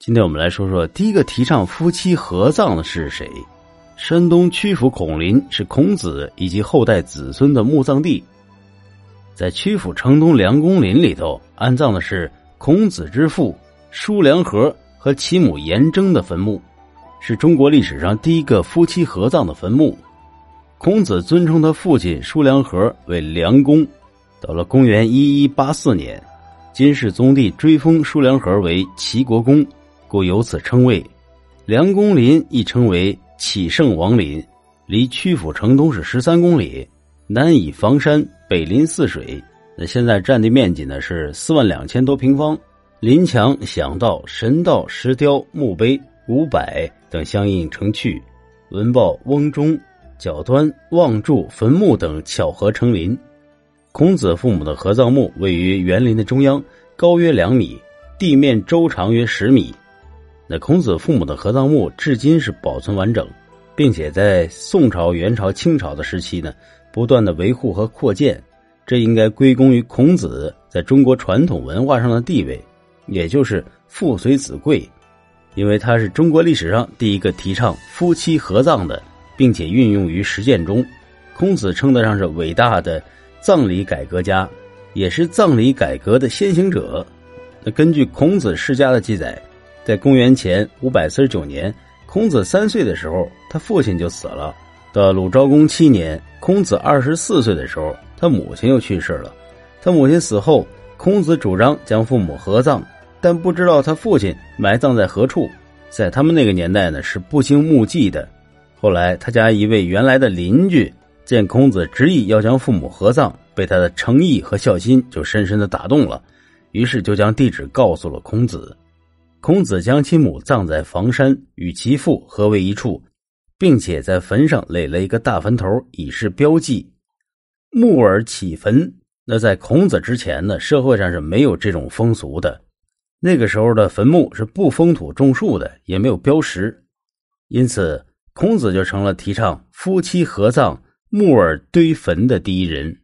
今天我们来说说第一个提倡夫妻合葬的是谁？山东曲阜孔林是孔子以及后代子孙的墓葬地。在曲阜城东梁公林里头安葬的是孔子之父叔梁纥和其母颜征的坟墓，是中国历史上第一个夫妻合葬的坟墓。孔子尊称他父亲叔梁纥为梁公。到了公元一一八四年，金世宗帝追封叔梁纥为齐国公。故由此称谓，梁公林亦称为启圣王林，离曲阜城东是十三公里，南倚房山，北临泗水。那现在占地面积呢是四万两千多平方，林墙、响道、神道、石雕、墓碑五百等相应成趣，文报、翁钟、角端、望柱、坟墓等巧合成林。孔子父母的合葬墓位于园林的中央，高约两米，地面周长约十米。那孔子父母的合葬墓至今是保存完整，并且在宋朝、元朝、清朝的时期呢，不断的维护和扩建，这应该归功于孔子在中国传统文化上的地位，也就是父随子贵，因为他是中国历史上第一个提倡夫妻合葬的，并且运用于实践中。孔子称得上是伟大的葬礼改革家，也是葬礼改革的先行者。那根据孔子世家的记载。在公元前五百四十九年，孔子三岁的时候，他父亲就死了。到鲁昭公七年，孔子二十四岁的时候，他母亲又去世了。他母亲死后，孔子主张将父母合葬，但不知道他父亲埋葬在何处。在他们那个年代呢，是不兴墓祭的。后来，他家一位原来的邻居见孔子执意要将父母合葬，被他的诚意和孝心就深深的打动了，于是就将地址告诉了孔子。孔子将其母葬在房山，与其父合为一处，并且在坟上垒了一个大坟头，以示标记。木耳起坟，那在孔子之前呢，社会上是没有这种风俗的。那个时候的坟墓是不封土种树的，也没有标识，因此孔子就成了提倡夫妻合葬、木耳堆坟的第一人。